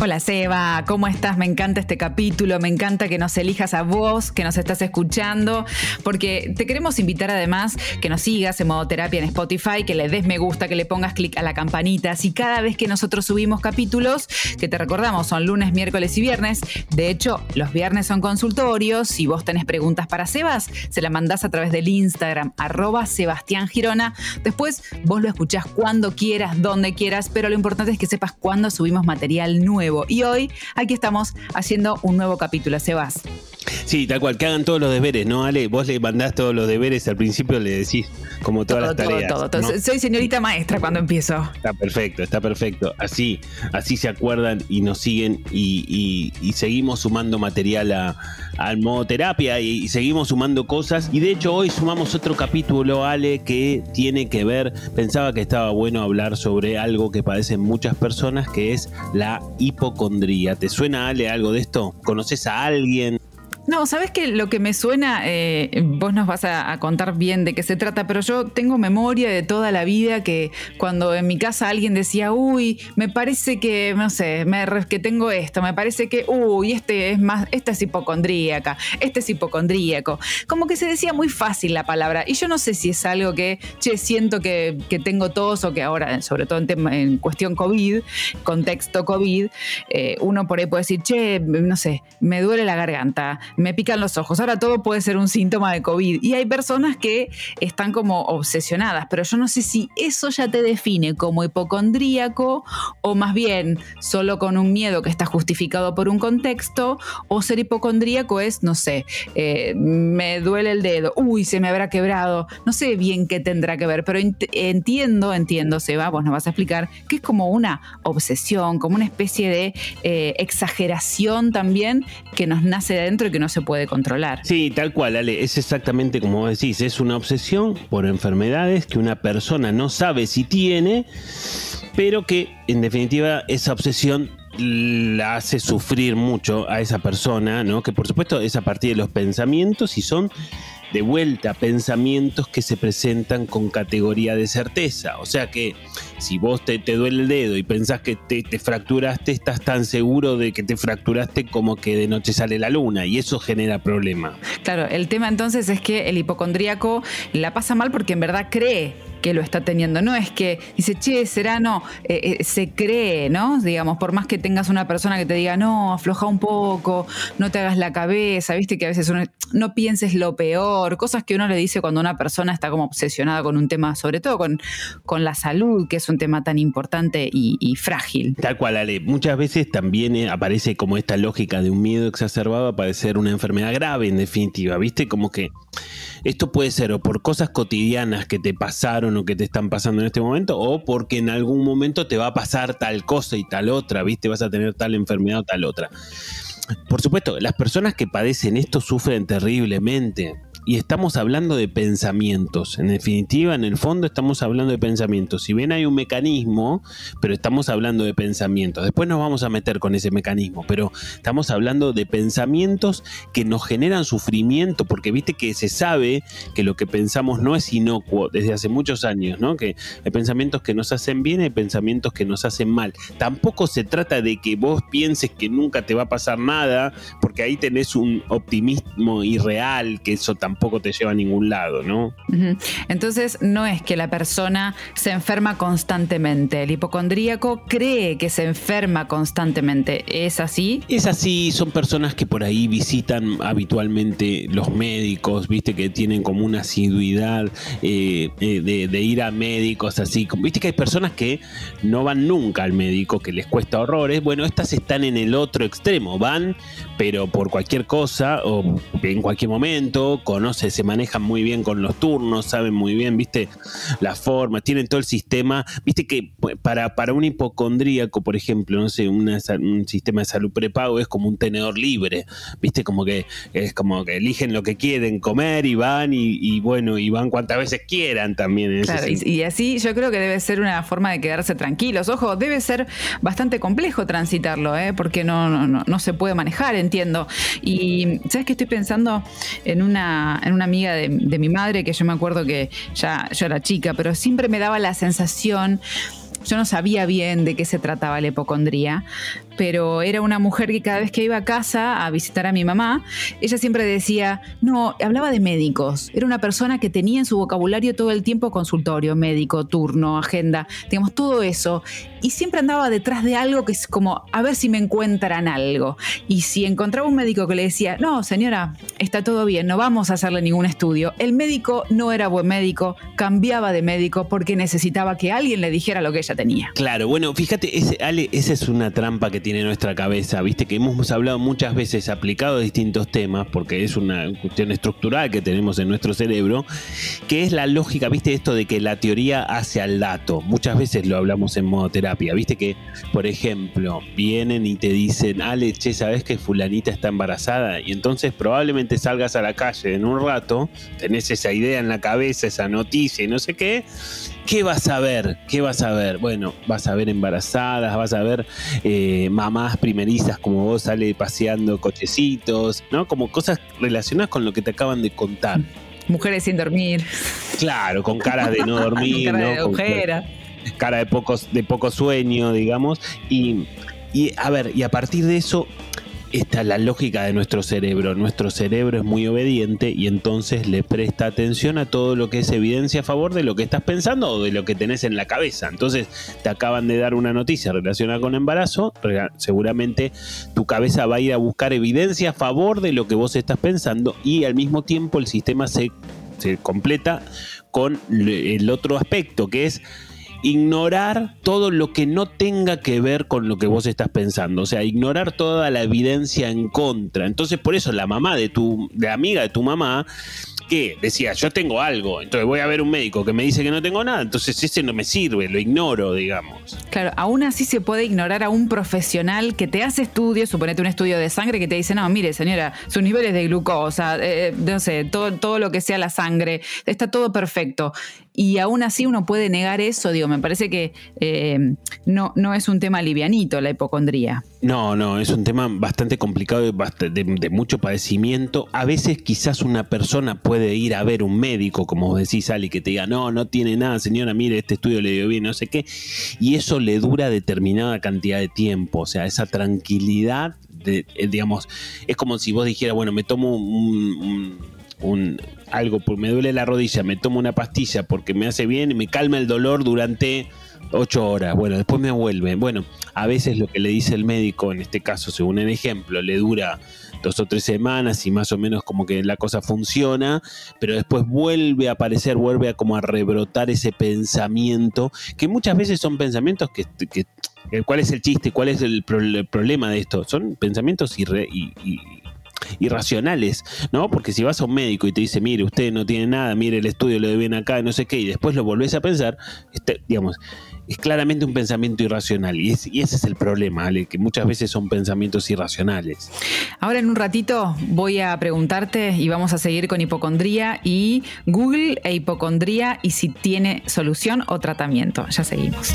Hola Seba, ¿cómo estás? Me encanta este capítulo, me encanta que nos elijas a vos, que nos estás escuchando, porque te queremos invitar además que nos sigas en modo terapia en Spotify, que le des me gusta, que le pongas clic a la campanita, así cada vez que nosotros subimos capítulos, que te recordamos son lunes, miércoles y viernes, de hecho los viernes son consultorios, si vos tenés preguntas para Sebas, se la mandás a través del Instagram, arroba Sebastián Girona, después vos lo escuchás cuando quieras, donde quieras, pero lo importante es que sepas cuándo subimos material nuevo y hoy aquí estamos haciendo un nuevo capítulo, Sebas. Sí, tal cual, que hagan todos los deberes, ¿no, Ale? Vos le mandás todos los deberes, al principio le decís como todas las tareas. Todo, todo. Soy señorita maestra cuando empiezo. Está perfecto, está perfecto. Así, así se acuerdan y nos siguen y, seguimos sumando material a, al modo terapia y, y, seguimos sumando cosas. Y de hecho hoy sumamos otro capítulo, Ale, que tiene que ver, pensaba que estaba bueno hablar sobre algo que padecen muchas personas, que es la hipocondría. ¿Te suena, Ale, algo de esto? ¿Conoces a alguien? No, sabes que lo que me suena, eh, vos nos vas a, contar bien de qué se trata, pero yo tengo memoria de toda la vida que cuando en mi casa alguien decía, uy, me parece que, no sé, me, que tengo esto, me parece que, uy, este es más, esta es hipocondríaca, este es hipocondríaco. Como que se decía muy fácil la palabra. Y yo no sé si es algo que, che, siento que, tengo tos o que ahora, sobre todo en, en cuestión COVID, contexto COVID, eh, uno por ahí puede decir, che, no sé, me duele la garganta me pican los ojos. Ahora todo puede ser un síntoma de COVID. Y hay personas que están como obsesionadas, pero yo no sé si eso ya te define como hipocondríaco o más bien solo con un miedo que está justificado por un contexto, o ser hipocondríaco es, no sé, eh, me duele el dedo, uy, se me habrá quebrado, no sé bien qué tendrá que ver, pero entiendo, entiendo, Seba, vos nos vas a explicar, que es como una obsesión, como una especie de eh, exageración también que nos nace de adentro y que nos se puede controlar. Sí, tal cual, Ale, es exactamente como decís, es una obsesión por enfermedades que una persona no sabe si tiene, pero que en definitiva esa obsesión la hace sufrir mucho a esa persona, ¿no? Que por supuesto es a partir de los pensamientos y son de vuelta pensamientos que se presentan con categoría de certeza. O sea que si vos te, te duele el dedo y pensás que te, te, fracturaste, estás tan seguro de que te fracturaste como que de noche sale la luna y eso genera problema. Claro, el tema entonces es que el hipocondríaco la pasa mal porque en verdad cree que lo está teniendo. No es que dice, che, será no, eh, eh, se cree, ¿no? Digamos, por más que tengas una persona que te diga, no, afloja un poco, no te hagas la cabeza, viste que a veces uno, no pienses lo peor, cosas que uno le dice cuando una persona está como obsesionada con un tema, sobre todo con, con la salud, que es un tema tan importante y, frágil. Tal cual, Ale. Muchas veces también eh, aparece como esta lógica de un miedo exacerbado a padecer una enfermedad grave, en definitiva, viste, como que esto puede ser o por cosas cotidianas que te pasaron o que te están pasando en este momento, o porque en algún momento te va a pasar tal cosa y tal otra, ¿viste? Vas a tener tal enfermedad o tal otra. Por supuesto, las personas que padecen esto sufren terriblemente y estamos hablando de pensamientos. En definitiva, en el fondo estamos hablando de pensamientos. Si bien hay un mecanismo, pero estamos hablando de pensamientos. Después nos vamos a meter con ese mecanismo, pero estamos hablando de pensamientos que nos generan sufrimiento, porque viste que se sabe que lo que pensamos no es inocuo desde hace muchos años, ¿no? Que hay pensamientos que nos hacen bien y pensamientos que nos hacen mal. Tampoco se trata de que vos pienses que nunca te va a pasar nada, porque ahí tenés un optimismo irreal, que eso tampoco tampoco te lleva a ningún lado, ¿no? Entonces, no es que la persona se enferma constantemente. El hipocondríaco cree que se enferma constantemente. ¿Es así? Es así. Son personas que por ahí visitan habitualmente los médicos, viste, que tienen como una asiduidad eh, eh, de, ir a médicos, así. Viste que hay personas que no van nunca al médico, que les cuesta horrores. Bueno, estas están en el otro extremo. Van, pero por cualquier cosa o en cualquier momento, con no sé, se manejan muy bien con los turnos, saben muy bien, viste, la forma, tienen todo el sistema, viste que para, para un hipocondríaco, por ejemplo, no sé, un sistema de salud prepago es como un tenedor libre, viste, como que es como que eligen lo que quieren comer y van y, bueno, y van cuantas veces quieran también. claro, y, así yo creo que debe ser una forma de quedarse tranquilos. Ojo, debe ser bastante complejo transitarlo, ¿eh? porque no, no, no, se puede manejar, entiendo. Y sabes que estoy pensando en una, en una amiga de, mi madre que yo me acuerdo que ya yo era chica, pero siempre me daba la sensación yo no sabía bien de qué se trataba la hipocondría, pero era una mujer que cada vez que iba a casa a visitar a mi mamá, ella siempre decía, no, hablaba de médicos. Era una persona que tenía en su vocabulario todo el tiempo consultorio, médico, turno, agenda, digamos, todo eso. Y siempre andaba detrás de algo que es como, a ver si me encuentran algo. Y si encontraba un médico que le decía, no, señora, está todo bien, no vamos a hacerle ningún estudio, el médico no era buen médico, cambiaba de médico porque necesitaba que alguien le dijera lo que ella tenía. Claro, bueno, fíjate, ese, Ale, esa es una trampa que tiene nuestra cabeza, viste que hemos hablado muchas veces aplicado a distintos temas, porque es una cuestión estructural que tenemos en nuestro cerebro, que es la lógica, viste esto de que la teoría hace al dato. Muchas veces lo hablamos en modo terapia, viste que, por ejemplo, vienen y te dicen, Ale, che, ¿sabes que fulanita está embarazada? Y entonces probablemente salgas a la calle en un rato, tenés esa idea en la cabeza, esa noticia y no sé qué, ¿Qué vas a ver? ¿Qué vas a ver? Bueno, vas a ver embarazadas, vas a ver eh, mamás primerizas como vos sale paseando cochecitos, ¿no? Como cosas relacionadas con lo que te acaban de contar. Mujeres sin dormir. Claro, con caras de no dormir, cara ¿no? De cara de pocos, de poco sueño, digamos. Y, y a ver, y a partir de eso esta es la lógica de nuestro cerebro. Nuestro cerebro es muy obediente y entonces le presta atención a todo lo que es evidencia a favor de lo que estás pensando o de lo que tenés en la cabeza. Entonces te acaban de dar una noticia relacionada con embarazo, seguramente tu cabeza va a ir a buscar evidencia a favor de lo que vos estás pensando y al mismo tiempo el sistema se, se completa con el otro aspecto que es ignorar todo lo que no tenga que ver con lo que vos estás pensando, o sea, ignorar toda la evidencia en contra. Entonces, por eso la mamá de tu, de amiga de tu mamá, que decía, yo tengo algo, entonces voy a ver un médico que me dice que no tengo nada, entonces ese no me sirve, lo ignoro, digamos. Claro, aún así se puede ignorar a un profesional que te hace estudios, suponete un estudio de sangre que te dice, no, mire señora, sus niveles de glucosa, eh, no sé, todo, todo lo que sea la sangre, está todo perfecto y aún así uno puede negar eso, digo, me parece que eh, no, no es un tema livianito la hipocondría. No, no, es un tema bastante complicado de, de, mucho padecimiento. A veces quizás una persona puede ir a ver un médico, como decís, Ali, que te diga, no, no tiene nada, señora, mire, este estudio le dio bien, no sé qué, y eso le dura determinada cantidad de tiempo, o sea, esa tranquilidad, de, eh, digamos, es como si vos dijeras, bueno, me tomo un algo, me duele la rodilla, me tomo una pastilla porque me hace bien y me calma el dolor durante ocho horas. Bueno, después me vuelve. Bueno, a veces lo que le dice el médico, en este caso, según el ejemplo, le dura dos o tres semanas y más o menos como que la cosa funciona, pero después vuelve a aparecer, vuelve a como a rebrotar ese pensamiento, que muchas veces son pensamientos que, ¿cuál es el chiste? ¿Cuál es el, problema de esto? Son pensamientos y, irracionales, ¿no? Porque si vas a un médico y te dice, mire, usted no tiene nada, mire el estudio lo de bien acá, no sé qué, y después lo volvés a pensar, este, digamos, es claramente un pensamiento irracional. Y, ese es el problema, Ale, que muchas veces son pensamientos irracionales. Ahora en un ratito voy a preguntarte y vamos a seguir con hipocondría y Google e hipocondría y si tiene solución o tratamiento. Ya seguimos.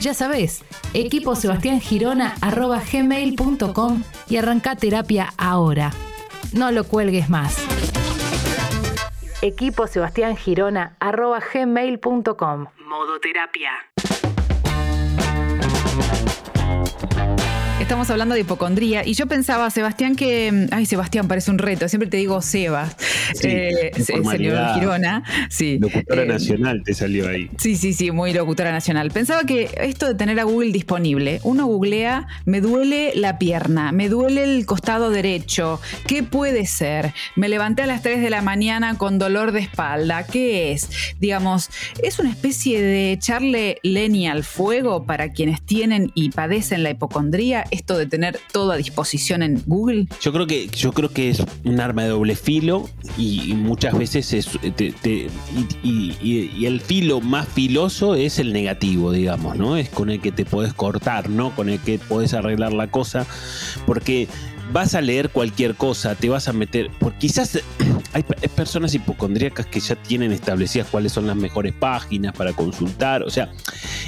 Ya sabes, equipo Sebastián gmail.com y arranca terapia ahora. No lo cuelgues más. Equipo Sebastián gmail.com Modo terapia. Estamos hablando de hipocondría y yo pensaba, Sebastián, que. Ay, Sebastián, parece un reto. Siempre te digo Sebas. Sí, eh, señor Girona. Sí. Locutora Eh, nacional te salió ahí. Sí, sí, sí, muy locutora nacional. Pensaba que esto de tener a Google disponible, uno googlea, me duele la pierna, me duele el costado derecho, ¿qué puede ser? Me levanté a las 3 de la mañana con dolor de espalda, ¿qué es? Digamos, ¿es una especie de echarle leña al fuego para quienes tienen y padecen la hipocondría, esto de tener todo a disposición en Google? Yo creo que yo creo que es un arma de doble filo y, muchas veces es te- y, y- y- el filo más filoso es el negativo, digamos, ¿no? Es con el que te podés cortar, ¿no? Con el que podés arreglar la cosa, porque vas a leer cualquier cosa, te vas a meter, porque quizás hay, pe- hay personas hipocondríacas que ya tienen establecidas cuáles son las mejores páginas para consultar, o sea,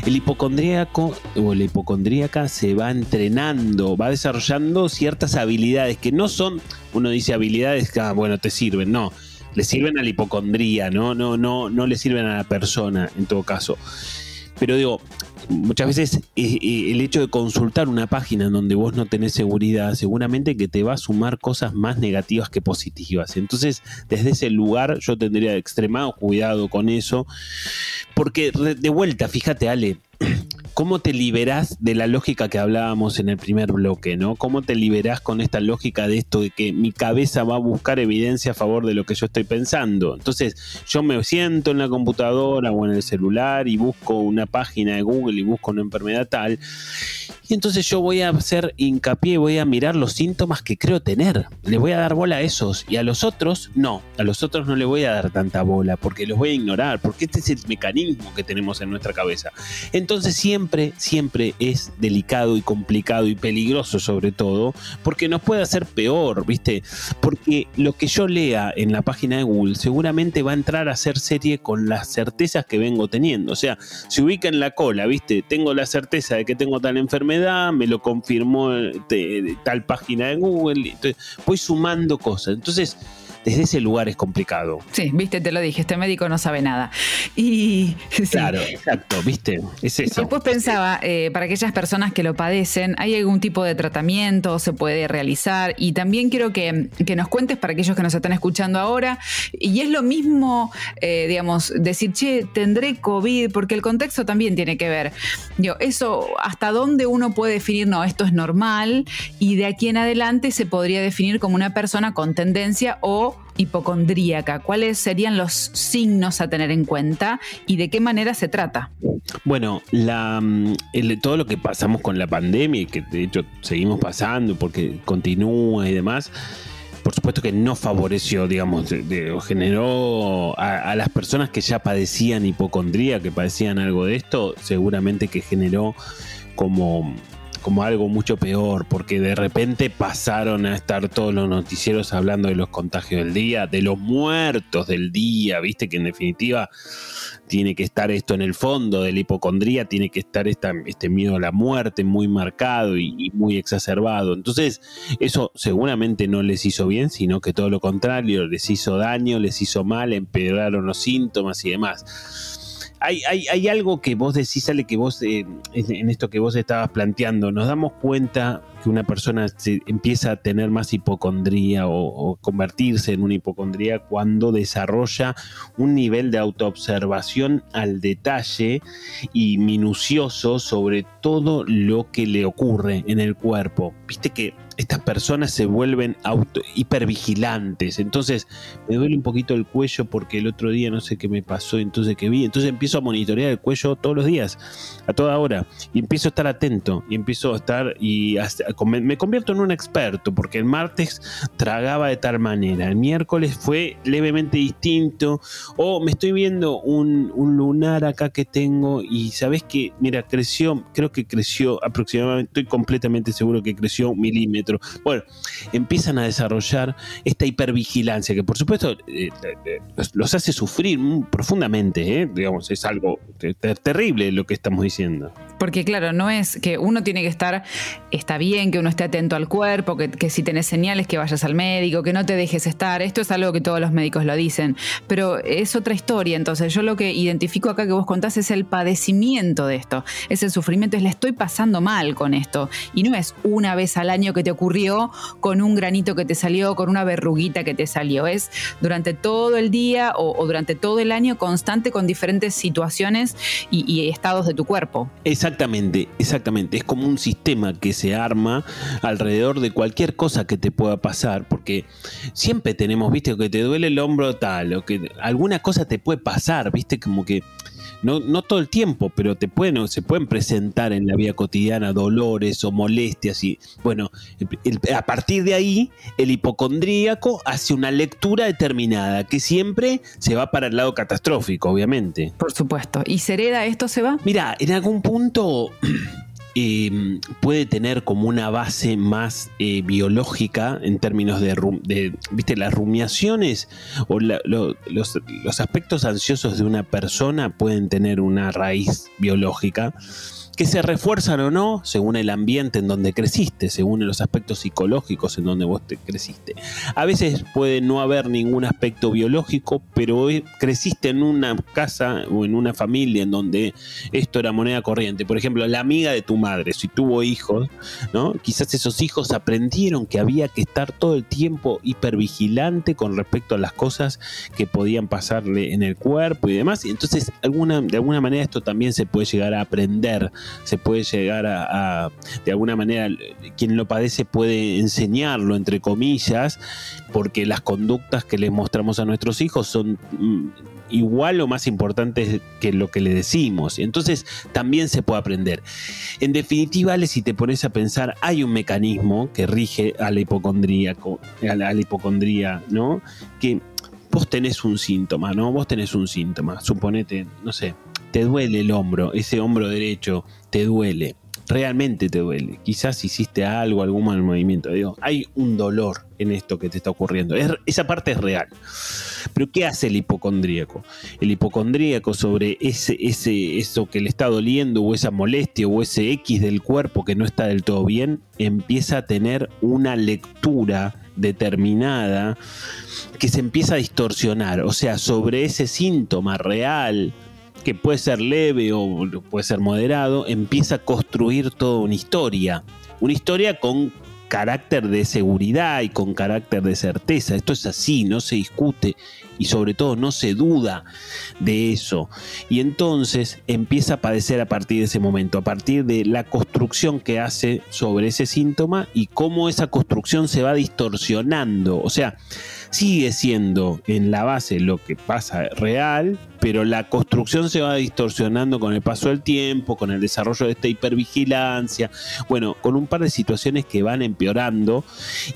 el hipocondríaco o la hipocondríaca se va entrenando, va desarrollando ciertas habilidades que no son, uno dice habilidades que, ah, bueno, te sirven, no, le sirven a la hipocondría, no, no, no, no le sirven a la persona en todo caso. Pero digo, muchas veces eh, eh, el hecho de consultar una página en donde vos no tenés seguridad, seguramente que te va a sumar cosas más negativas que positivas. Entonces, desde ese lugar yo tendría extremado cuidado con eso, porque de vuelta, fíjate Ale, ¿cómo te liberás de la lógica que hablábamos en el primer bloque, ¿no? ¿Cómo te liberás con esta lógica de esto de que mi cabeza va a buscar evidencia a favor de lo que yo estoy pensando? Entonces, yo me siento en la computadora o en el celular y busco una página de Google y busco una enfermedad tal, y entonces yo voy a hacer hincapié, voy a mirar los síntomas que creo tener. Le voy a dar bola a esos y a los otros no. A los otros no le voy a dar tanta bola porque los voy a ignorar, porque este es el mecanismo que tenemos en nuestra cabeza. Entonces siempre, siempre es delicado y complicado y peligroso sobre todo, porque nos puede hacer peor, ¿viste? Porque lo que yo lea en la página de Google seguramente va a entrar a hacer serie con las certezas que vengo teniendo. O sea, se ubica en la cola, ¿viste? Tengo la certeza de que tengo tal enfermedad, me lo confirmó eh, te- tal página de Google, entonces voy sumando cosas. Entonces, desde ese lugar es complicado. Sí, viste, te lo dije, este médico no sabe nada. Y sí. Claro, exacto, ¿viste? Es eso. Después pensaba, eh, para aquellas personas que lo padecen, ¿hay algún tipo de tratamiento? ¿Se puede realizar? Y también quiero que, que nos cuentes para aquellos que nos están escuchando ahora. Y es lo mismo, eh, digamos, decir, che, tendré COVID, porque el contexto también tiene que ver. Digo, eso, ¿hasta dónde uno puede definir, no, esto es normal? Y de aquí en adelante se podría definir como una persona con tendencia o hipocondríaca. ¿Cuáles serían los signos a tener en cuenta y de qué manera se trata? Bueno, la, mm, el- todo lo que pasamos con la pandemia y que de hecho seguimos pasando porque continúa y demás, por supuesto que no favoreció, digamos, generó a las personas que ya padecían hipocondría, que padecían algo de esto, seguramente que generó como como algo mucho peor, porque de repente pasaron a estar todos los noticieros hablando de los contagios del día, de los muertos del día, viste que en definitiva tiene que estar esto en el fondo de la hipocondría, tiene que estar esta, este miedo a la muerte muy marcado y, y muy exacerbado. Entonces, eso seguramente no les hizo bien, sino que todo lo contrario, les hizo daño, les hizo mal, empeoraron los síntomas y demás. Hay, hay, hay algo que vos decís, Ale, que vos, eh, en en esto que vos estabas planteando, nos damos cuenta que una persona se empieza a tener más hipocondría o, convertirse en una hipocondría cuando desarrolla un nivel de autoobservación al detalle y minucioso sobre todo lo que le ocurre en el cuerpo. Viste que estas personas se vuelven auto hipervigilantes. Entonces, me duele un poquito el cuello porque el otro día no sé qué me pasó, entonces que vi. Entonces empiezo a monitorear el cuello todos los días, a toda hora. Y empiezo a estar atento. Y empiezo a estar y hasta- me convierto en un experto porque el martes tragaba de tal manera. El miércoles fue levemente distinto. O me estoy viendo un, un lunar acá que tengo y sabes que, mira, creció, creo que creció aproximadamente, estoy completamente seguro que creció un milímetro. Bueno, empiezan a desarrollar esta hipervigilancia que por supuesto eh, eh, los, hace sufrir profundamente, ¿eh? digamos, es algo te- te- terrible lo que estamos diciendo. Porque claro, no es que uno tiene que estar, está bien que uno esté atento al cuerpo, que, si tenés señales que vayas al médico, que no te dejes estar, esto es algo que todos los médicos lo dicen, pero es otra historia, entonces yo lo que identifico acá que vos contás es el padecimiento de esto, es el sufrimiento, es le estoy pasando mal con esto, y no es una vez al año que te ocurrió con un granito que te salió, con una verruguita que te salió, es durante todo el día o, durante todo el año constante con diferentes situaciones y, estados de tu cuerpo. Exactamente, exactamente. Es como un sistema que se arma alrededor de cualquier cosa que te pueda pasar, porque siempre tenemos, viste, que te duele el hombro tal, o que alguna cosa te puede pasar, viste, como que no, no todo el tiempo, pero te pueden, se pueden presentar en la vida cotidiana dolores o molestias y bueno, a partir de ahí el hipocondríaco hace una lectura determinada que siempre se va para el lado catastrófico, obviamente. Por supuesto. ¿Y se hereda esto se va? Mira, en algún punto Em, puede tener como una base más eh, biológica en términos de, viste, las rumiaciones o los, los aspectos ansiosos de una persona pueden tener una raíz biológica que se refuerzan o no según el ambiente en donde creciste, según los aspectos psicológicos en donde vos te creciste. A veces puede no haber ningún aspecto biológico, pero creciste en una casa o en una familia en donde esto era moneda corriente. Por ejemplo, la amiga de tu madre, si tuvo hijos, ¿no? Quizás esos hijos aprendieron que había que estar todo el tiempo hipervigilante con respecto a las cosas que podían pasarle en el cuerpo y demás. Entonces, alguna, de alguna manera esto también se puede llegar a aprender se puede llegar a, de alguna manera, quien lo padece puede enseñarlo, entre comillas, porque las conductas que les mostramos a nuestros hijos son mm, igual o más importantes que lo que le decimos. Entonces también se puede aprender. En definitiva, si te pones a pensar, hay un mecanismo que rige a la hipocondría, a la, hipocondría, ¿no? Que vos tenés un síntoma, ¿no? Vos tenés un síntoma. Suponete, no sé, te duele el hombro, ese hombro derecho te duele, realmente te duele. Quizás hiciste algo, algún mal movimiento. Digo, hay un dolor en esto que te está ocurriendo. esa parte es real. Pero ¿qué hace el hipocondríaco? El hipocondríaco sobre ese, ese, eso que le está doliendo o esa molestia o ese X del cuerpo que no está del todo bien, empieza a tener una lectura determinada que se empieza a distorsionar. O sea, sobre ese síntoma real que puede ser leve o puede ser moderado, empieza a construir toda una historia. Una historia con carácter de seguridad y con carácter de certeza. Esto es así, no se discute y sobre todo no se duda de eso. Y entonces empieza a padecer a partir de ese momento, a partir de la construcción que hace sobre ese síntoma y cómo esa construcción se va distorsionando. O sea, sigue siendo en la base lo que pasa real, pero la construcción se va distorsionando con el paso del tiempo, con el desarrollo de esta hipervigilancia, bueno, con un par de situaciones que van empeorando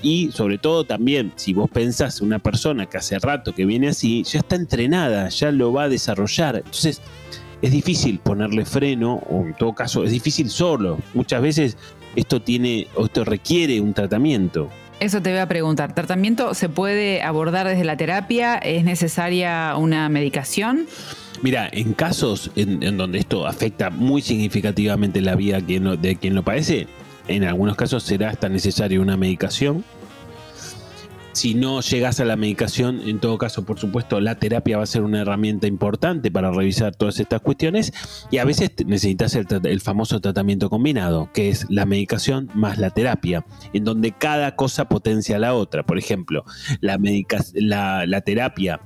y sobre todo también, si vos pensás una persona que hace rato que viene así, ya está entrenada, ya lo va a desarrollar. Entonces, es difícil ponerle freno, o en todo caso, es difícil solo. Muchas veces esto tiene, o esto requiere un tratamiento. Eso te voy a preguntar. ¿Tratamiento se puede abordar desde la terapia? ¿Es necesaria una medicación? Mira, en casos en, donde esto afecta muy significativamente la vida de quien lo padece, en algunos casos será hasta necesaria una medicación si no llegas a la medicación, en todo caso, por supuesto, la terapia va a ser una herramienta importante para revisar todas estas cuestiones y a veces necesitas el, famoso tratamiento combinado, que es la medicación más la terapia, en donde cada cosa potencia a la otra. Por ejemplo, la terapia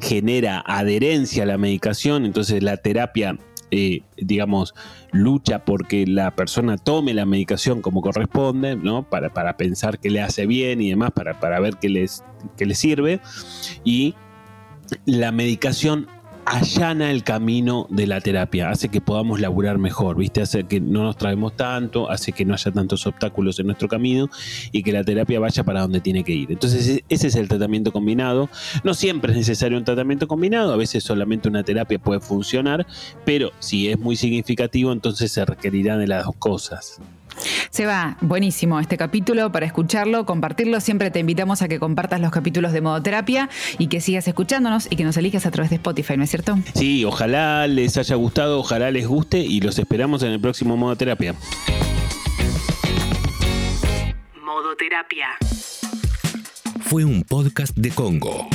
genera adherencia a la medicación, entonces la terapia eh, digamos, lucha porque la persona tome la medicación como corresponde, ¿no? Para, para pensar que le hace bien y demás, para, para ver qué les, qué le sirve. Y la medicación allana el camino de la terapia, hace que podamos laburar mejor, ¿viste? Hace que no nos traemos tanto, hace que no haya tantos obstáculos en nuestro camino y que la terapia vaya para donde tiene que ir. Entonces, e-, ese es el tratamiento combinado. No siempre es necesario un tratamiento combinado, a veces solamente una terapia puede funcionar, pero si es muy significativo, entonces se requerirá de las dos cosas. Se va, buenísimo este capítulo para escucharlo, compartirlo. Siempre te invitamos a que compartas los capítulos de modoterapia y que sigas escuchándonos y que nos elijas a través de Spotify, ¿no es cierto? Sí, ojalá les haya gustado, ojalá les guste y los esperamos en el próximo modoterapia. Modoterapia. Fue un podcast de Congo.